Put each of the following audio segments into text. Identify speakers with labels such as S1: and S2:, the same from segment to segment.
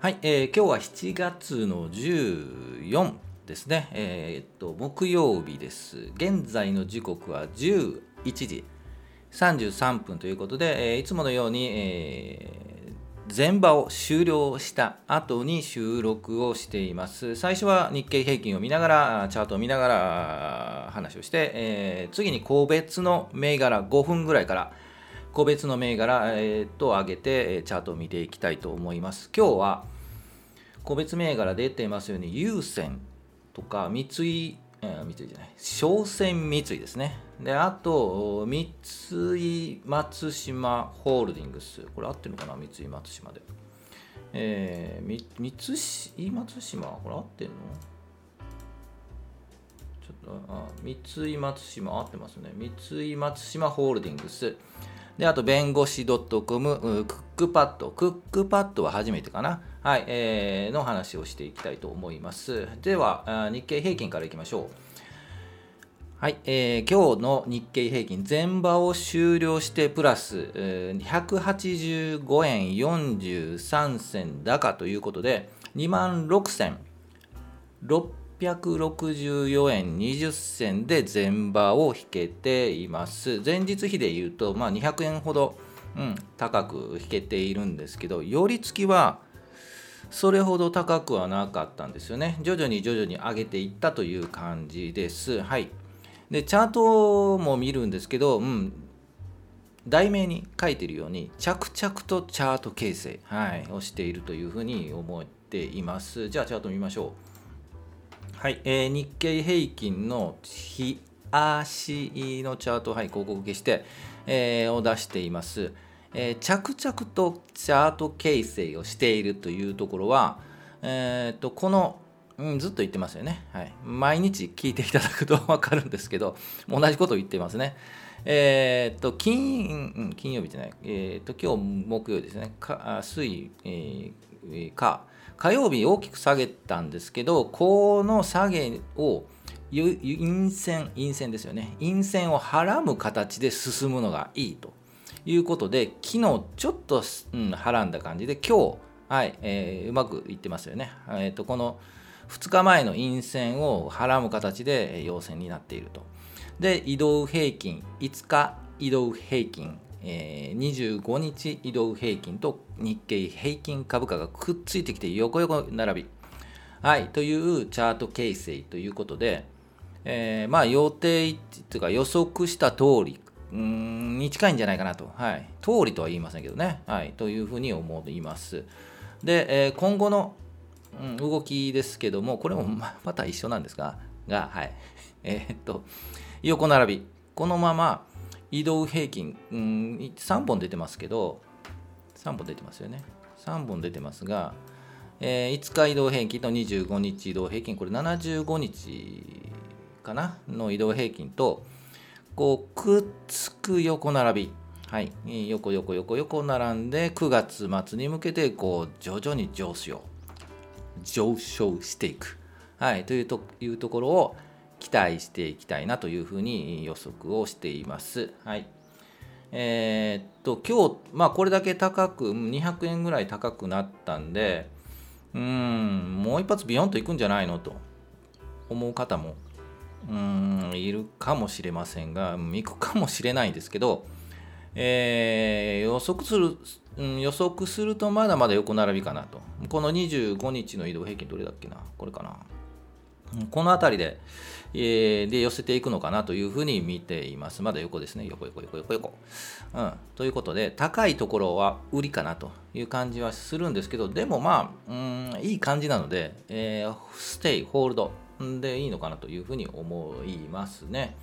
S1: はい、えー、今日は7月の14ですね。えー、っと、木曜日です。現在の時刻は11時33分ということで、えー、いつものように、えー、前場を終了した後に収録をしています。最初は日経平均を見ながら、チャートを見ながら話をして、えー、次に個別の銘柄5分ぐらいから、個別の銘柄、えー、と上げてチャートを見ていきたいと思います。今日は個別銘柄出ていますように優先とか三井、えー、三井じゃない商船三井ですね。で、あと三井松島ホールディングス。これ合ってるのかな三井松島で。えー、三井松島これ合ってるの？ちょっとあ三井松島合ってますね。三井松島ホールディングス。で、あと、弁護士 .com、クックパッド。クックパッドは初めてかな。はい、えー、の話をしていきたいと思います。では、日経平均からいきましょう。はい、えー、今日の日経平均、前場を終了してプラス、えー、185円43銭高ということで、2万6600 664円20銭で前場を引けています。前日比で言うと、まあ、200円ほど、うん、高く引けているんですけど、寄り付きはそれほど高くはなかったんですよね。徐々に徐々に上げていったという感じです。はい。で、チャートも見るんですけど、うん、題名に書いてるように、着々とチャート形成、はい、をしているというふうに思っています。じゃあ、チャート見ましょう。はい、えー、日経平均の日足のチャート、はい、広告消して、えー、を出しています、えー、着々とチャート形成をしているというところは、えー、とこの、うん、ずっと言ってますよね、はい、毎日聞いていただくと 分かるんですけど同じことを言ってますね。えー、と金金曜日じゃない、えー、と今日木曜日ですね。か水、えー、か火曜日大きく下げたんですけど、この下げを陰線、陰線ですよね。陰線をはらむ形で進むのがいいということで、昨日ちょっと、うん、はらんだ感じで、今日、はい、えー、うまくいってますよね。えーと、この2日前の陰線をはらむ形で陽線になっていると。で、移動平均、5日移動平均えー、25日移動平均と日経平均株価がくっついてきて横横並び、はい、というチャート形成ということで、えー、まあ予定というか予測した通りに近いんじゃないかなと、はい、通りとは言いませんけどね、はい、というふうに思います。で、えー、今後の、うん、動きですけども、これもまた一緒なんですが、がはい、えー、っと、横並び、このまま、移動平均、うん、3本出てますけど、3本出てますよね。3本出てますが、えー、5日移動平均と25日移動平均、これ75日かな？の移動平均と、こう、くっつく横並び。はい、横横横横並んで9月末に向けてこう徐々に上昇。上昇していく、はい、というというところを期待していきたいなというふうに予測をしています。はい。えー、っと、今日、まあこれだけ高く、200円ぐらい高くなったんで、うん、もう一発ビヨンといくんじゃないのと思う方も、うん、いるかもしれませんが、行くかもしれないんですけど、えー、予測する、予測するとまだまだ横並びかなと。この25日の移動平均どれだっけな？これかなこの辺りで、えー、で寄せていくのかなというふうに見ています。まだ横ですね。横横横横横。うん。ということで、高いところは売りかなという感じはするんですけど、でもまあ、うん、いい感じなので、えー、ステイ、ホールドでいいのかなというふうに思いますね。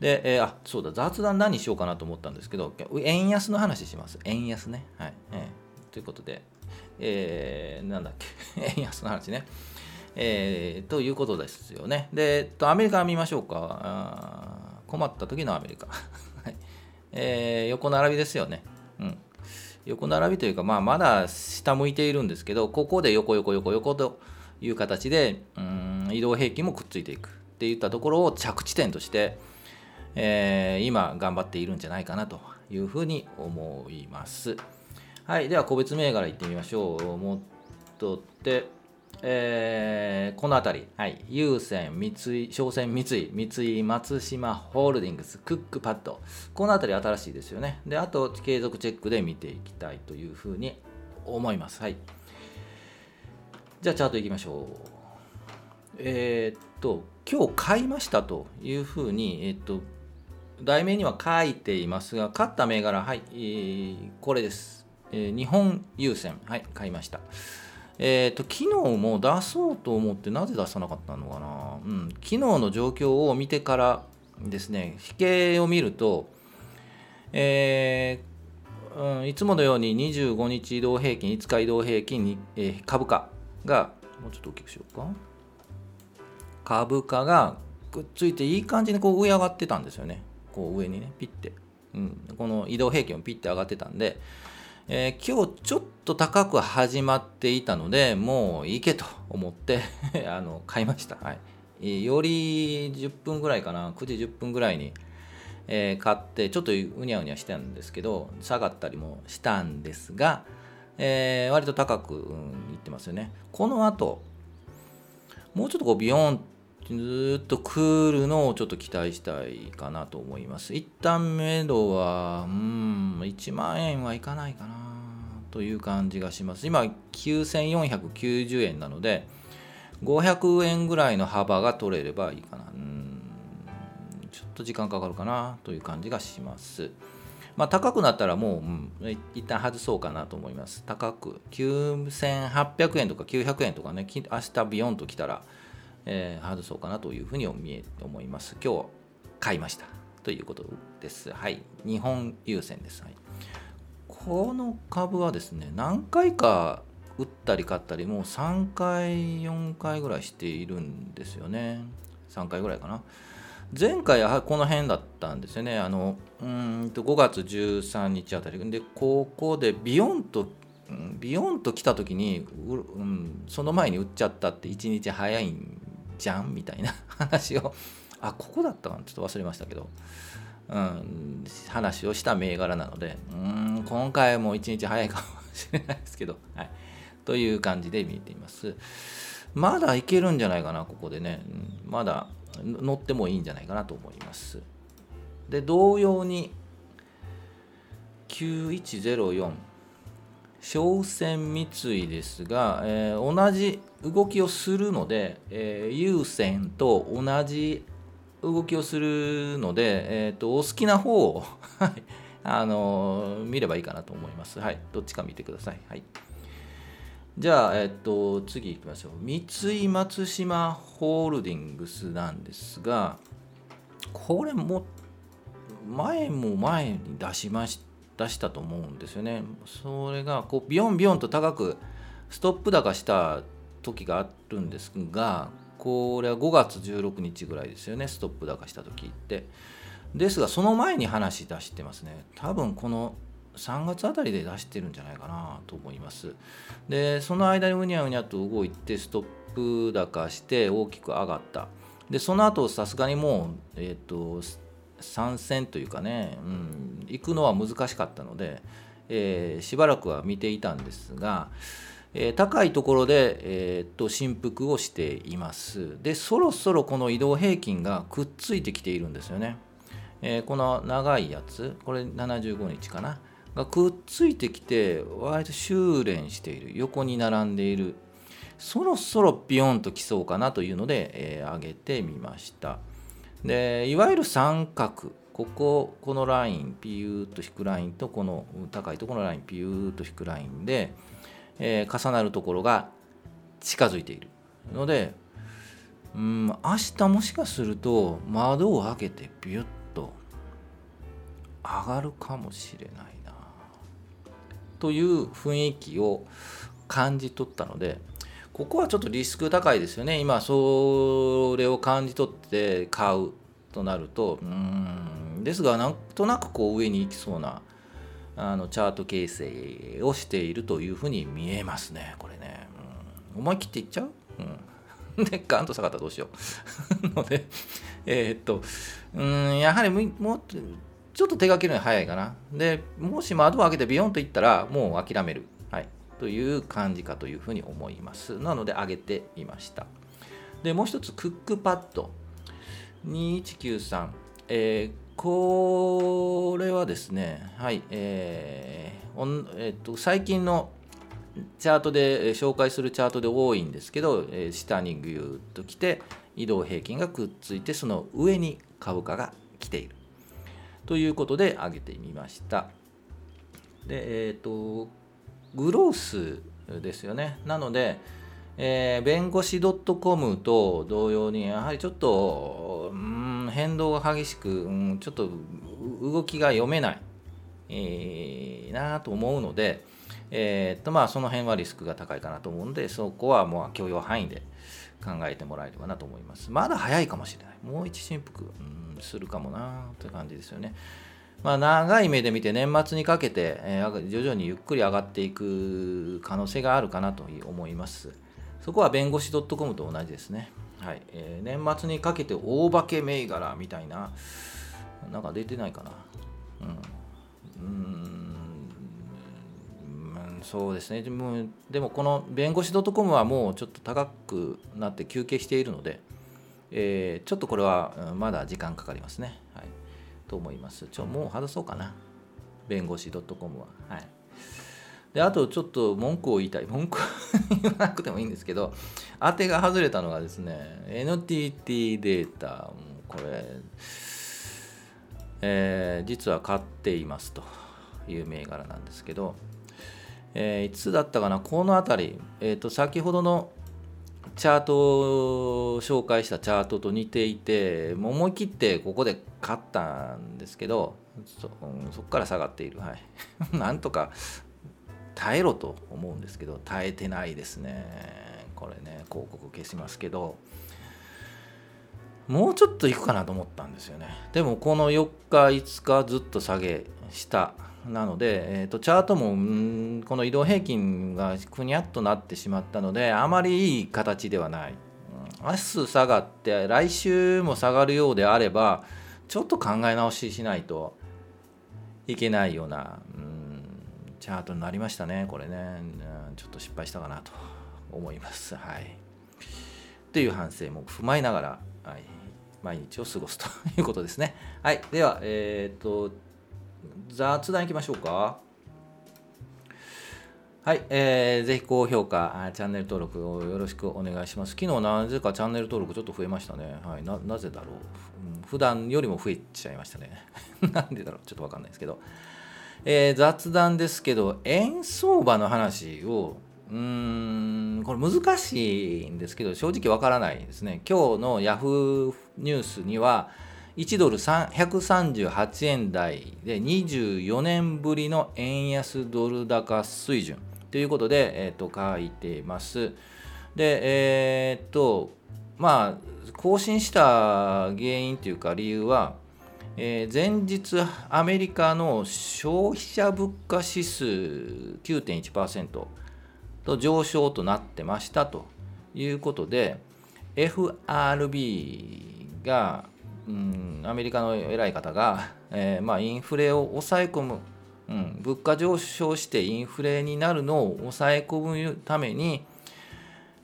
S1: で、えー、あ、そうだ、雑談何しようかなと思ったんですけど、円安の話します。円安ね。はい。えー、ということで、えー、なんだっけ、円安の話ね。えー、ということですよね。で、えっと、アメリカ見ましょうか。困った時のアメリカ。はいえー、横並びですよね。うん、横並びというか、まあ、まだ下向いているんですけど、ここで横横横横という形で、うん移動平均もくっついていくっていったところを着地点として、えー、今頑張っているんじゃないかなというふうに思います。はい、では個別銘柄いってみましょう。とってえー、この辺り、はい、優先、三井、商船三井、三井松島ホールディングス、クックパッド、この辺り新しいですよね。で、あと、継続チェックで見ていきたいというふうに思います。はい。じゃあ、チャートいきましょう。えー、っと、今日買いましたというふうに、えー、っと、題名には書いていますが、買った銘柄、はい、えー、これです。え、日本優先、はい、買いました。えっ、ー、と、昨日も出そうと思ってなぜ出さなかったのかな。うん、昨日の状況を見てからですね、比計を見ると、えー、うん、いつものように25日移動平均、5日移動平均に、えー、株価が、もうちょっと大きくしようか。株価がくっついていい感じにこう上上がってたんですよね。こう上にね、ピッて。うん、この移動平均をピッて上がってたんで、えー、今日ちょっと高く始まっていたのでもういけと思って あの買いました、はい、より10分ぐらいかな。9時10分ぐらいに、えー、買ってちょっとうにゃうにゃしたんですけど下がったりもしたんですが、えー、割と高く、うん、いってますよね。この後もうちょっとこうビヨンずっと来るのをちょっと期待したいかなと思います。一旦目処は、うん、1万円はいかないかなという感じがします。今、9490円なので、500円ぐらいの幅が取れればいいかな。うん、ちょっと時間かかるかなという感じがします。まあ、高くなったらもう、うん、一旦外そうかなと思います。高く、9800円とか900円とかね、明日ビヨンと来たら、えー、外そうかなというふうに思います。今日買いましたということです。はい。日本優先です。はい、この株はですね、何回か売ったり買ったり、もう3回、4回ぐらいしているんですよね。3回ぐらいかな。前回はこの辺だったんですよね。あのうんと5月13日あたりで、ここでビヨンとビヨンと来た時に、うん、その前に売っちゃったって1日早いんじゃん？みたいな 話を。あここだったかな？ちょっと忘れましたけど、うん、話をした銘柄なので。うん。今回も一日早いかもしれないですけど、はい、という感じで見えています。まだいけるんじゃないかなここでね、うん、まだ乗ってもいいんじゃないかなと思います。で同様に9104商船三井ですが、えー、同じ動きをするので、えー、優先と同じ動きをするので、えーと、お好きな方を あのー、見ればいいかなと思います。はい、どっちか見てください。はい、じゃあ、えっ、ー、と、次行きましょう。三井松島ホールディングスなんですが、これも前も前に出しました出したと思うんですよね。それがこうビヨンビヨンと高くストップ高した時があるんですがこれは5月16日ぐらいですよねストップ高した時って。ですがその前に話出してますね。多分この3月あたりで出してるんじゃないかなと思います。でその間にうにゃうにゃと動いてストップ高して大きく上がった。でその後さすがにもうえっ、ー、と参戦というかね、うん、行くのは難しかったので、えー、しばらくは見ていたんですが、えー、高いところで、えー、っと振幅をしています。で、そろそろこの移動平均がくっついてきているんですよね。えー、この長いやつ、これ75日かな、がくっついてきて、割と修練している、横に並んでいる。そろそろビヨンと来そうかなというので、えー、上げてみました。でいわゆる三角こここのラインピューッと引くラインとこの高いところのラインピューッと引くラインで、えー、重なるところが近づいている。のでうん明日もしかすると窓を開けてビュッと上がるかもしれないな。という雰囲気を感じ取ったのでここはちょっとリスク高いですよね。今それを感じ取って買うとなると。うん。ですがなんとなくこう上に行きそうなあのチャート形成をしているというふうに見えますね。これね、うん、思い切っていっちゃう、うん、でガンと下がったらどうしよう。のでえー、っとうんやはりもうちょっと手がけるのに早いかな。でもし窓を開けてビヨンといったらもう諦める。という感じかというふうに思います。なので上げてみました。でもう一つクックパッド。2193、えー、これはですねはいえーえー、最近のチャートで紹介するチャートで多いんですけど、え下にぐーっと来て移動平均がくっついてその上に株価が来ている。ということで上げてみました。でえっ、ー、とグロースですよねなので、えー、弁護士 .com と同様にやはりちょっと、うん、変動が激しく、うん、ちょっと動きが読めない、えー、なと思うので、えーとまあ、その辺はリスクが高いかなと思うのでそこはもう許容範囲で考えてもらえればなと思います。まだ早いかもしれない。もう一振幅、うん、するかもなという感じですよね。まあ、長い目で見て年末にかけて、えー、徐々にゆっくり上がっていく可能性があるかなと思います。そこは弁護士 .com と同じですね。はいえー、年末にかけて大化け銘柄みたいな、なんか出てないかな。うん。うんそうですねでもでもこの弁護士 .com はもうちょっと高くなって休憩しているので、えー、ちょっとこれはまだ時間かかりますね。と思います。ちょもう外そうかな。弁護士 .com は。はい。で、あとちょっと文句を言いたい。文句は言わなくてもいいんですけど、当てが外れたのがですね、NTT データ、これ、えー、実は買っていますという銘柄なんですけど、えー、いつだったかな、この辺り、えーと、先ほどのチャートを紹介したチャートと似ていて、思い切ってここで買ったんですけど、そこから下がっている。はい、なんとか耐えろと思うんですけど、耐えてないですね。これね、広告消しますけど、もうちょっといくかなと思ったんですよね。でもこの4日、5日ずっと下げしたなので、えーと、チャートもんこの移動平均がくにゃっとなってしまったのであまりいい形ではない、明日下がって来週も下がるようであればちょっと考え直ししないといけないような、うん、チャートになりましたねこれね、うん、ちょっと失敗したかなと 思います。はい。という反省も踏まえながら、はい、毎日を過ごすということですね。はい。ではえっ、ー、と雑談いきましょうか。はい、えー、ぜひ高評価、チャンネル登録をよろしくお願いします。昨日なぜかチャンネル登録ちょっと増えましたね。はい、なぜだろう、うん。普段よりも増えちゃいましたね。なんでだろう、ちょっとわかんないですけど。えー、雑談ですけど、円相場の話を、うーん、これ難しいんですけど、正直わからないですね。今日の Yahoo ニュースには、1ドル138円台で24年ぶりの円安ドル高水準ということで、えー、と書いています。で、えっ、と、まあ、更新した原因というか理由は、えー、前日アメリカの消費者物価指数9.1%と上昇となってましたということで FRB がうん、アメリカの偉い方が、えーまあ、インフレを抑え込む、うん、物価上昇してインフレになるのを抑え込むために、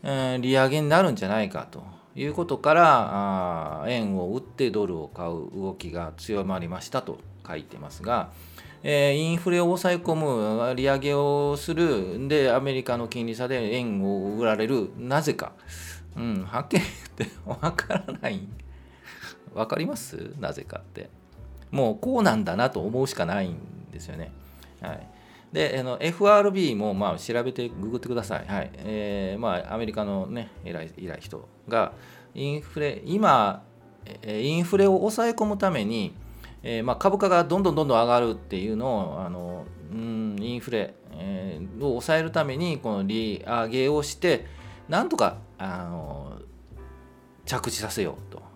S1: えー、利上げになるんじゃないかということからあ円を売ってドルを買う動きが強まりましたと書いてますが、えー、インフレを抑え込む利上げをするでアメリカの金利差で円を売られる。なぜか、うん、はっきり言ってわからない。分かります？なぜかって。もうこうなんだなと思うしかないんですよね。はい、であの FRB もまあ調べてググってください。はいえーまあ、アメリカの、ね、偉い偉い人がインフレ今インフレを抑え込むために、えーまあ、株価がどんどんどんどん上がるっていうのをあのうんインフレ、えー、を抑えるためにこの利上げをしてなんとかあの着地させようと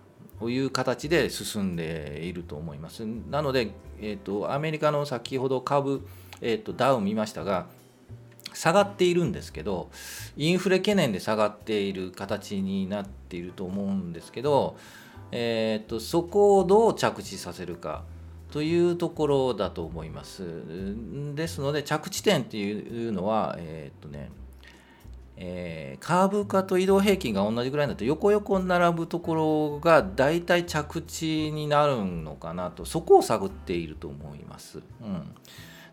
S1: いう形で進んでいると思います。なので、えーと、アメリカの先ほど株、えーと、ダウン見ましたが、下がっているんですけど、インフレ懸念で下がっている形になっていると思うんですけど、えーと、そこをどう着地させるかというところだと思います。ですので着地点っていうのは、えー、っとねえー、カーブ化と移動平均が同じぐらいだと横横並ぶところが大体着地になるのかなとそこを探っていると思います、うん、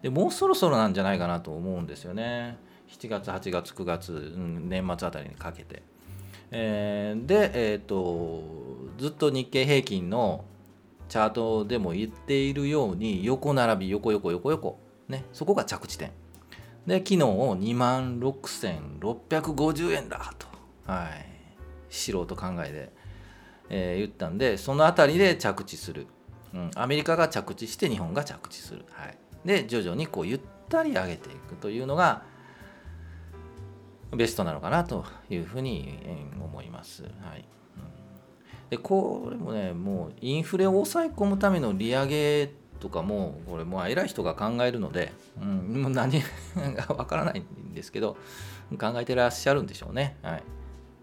S1: でもうそろそろなんじゃないかなと思うんですよね。7月8月9月、うん、年末あたりにかけて、えー、で、えーと、ずっと日経平均のチャートでも言っているように横並び横横横横ねそこが着地点。で昨日2万6650円だと、はい、素人考えで、えー、言ったんでその辺りで着地する、うん、アメリカが着地して日本が着地する、はい、で徐々にこうゆったり上げていくというのがベストなのかなというふうに思います。はい。でこれもねもうインフレを抑え込むための利上げとかもこれもう偉い人が考えるので、うん、もう何 がわからないんですけど考えてらっしゃるんでしょうね。はい。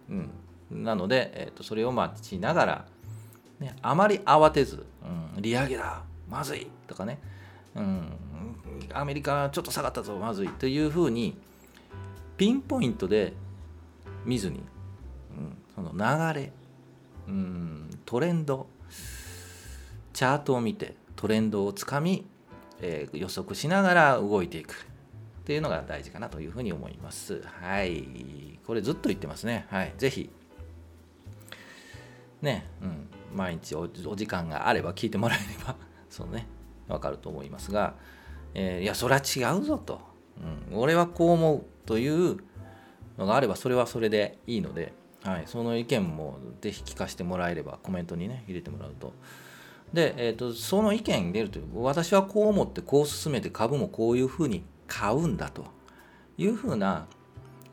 S1: うん、なので、えーと、それを待ちながら、ね、あまり慌てず、うん、利上げだまずいとかね、うん、アメリカちょっと下がったぞまずいというふうにピンポイントで見ずに、うん、その流れ、うん、トレンドチャートを見てトレンドをつかみ、えー、予測しながら動いていくっていうのが大事かなというふうに思います。はい。これずっと言ってますね。はい。ぜひ、ね、うん、毎日お時間があれば聞いてもらえれば、そうね、わかると思いますが、えー、いや、それは違うぞと、うん。俺はこう思うというのがあれば、それはそれでいいので、はい、その意見もぜひ聞かせてもらえれば、コメントにね、入れてもらうと。で、えーと、その意見に出るという私はこう思ってこう進めて株もこういうふうに買うんだというふうな、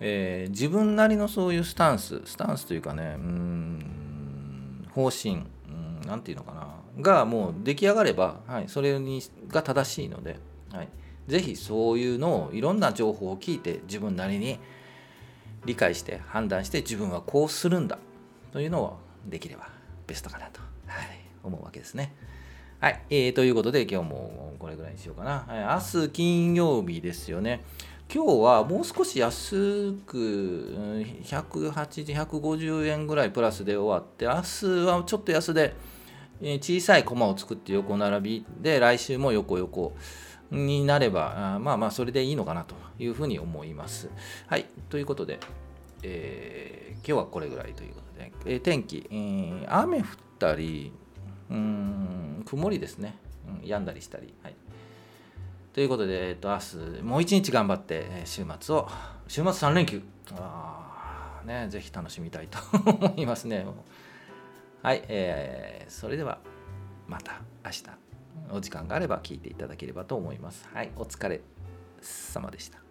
S1: えー、自分なりのそういうスタンススタンスというかねうん方針何て言うのかながもう出来上がれば、はい、それにが正しいので、はい、ぜひそういうのをいろんな情報を聞いて自分なりに理解して判断して自分はこうするんだというのをできればベストかなと。思うわけですね。はい、えー、ということで今日もこれぐらいにしようかな。明日金曜日ですよね。今日はもう少し安く180、150円ぐらいプラスで終わって、明日はちょっと安で小さいコマを作って横並びで、来週も横横になれば、まあまあそれでいいのかなというふうに思います。はい、ということで、えー、今日はこれぐらいということで、えー、天気、えー、雨降ったり、うん。曇りですね、うん、病んだりしたり、はい、ということで、えっと、明日もう一日頑張って週末を週末3連休。あねぜひ楽しみたいと思いますね。はい、えー、それではまた明日。お時間があれば聞いていただければと思います。はい。お疲れ様でした。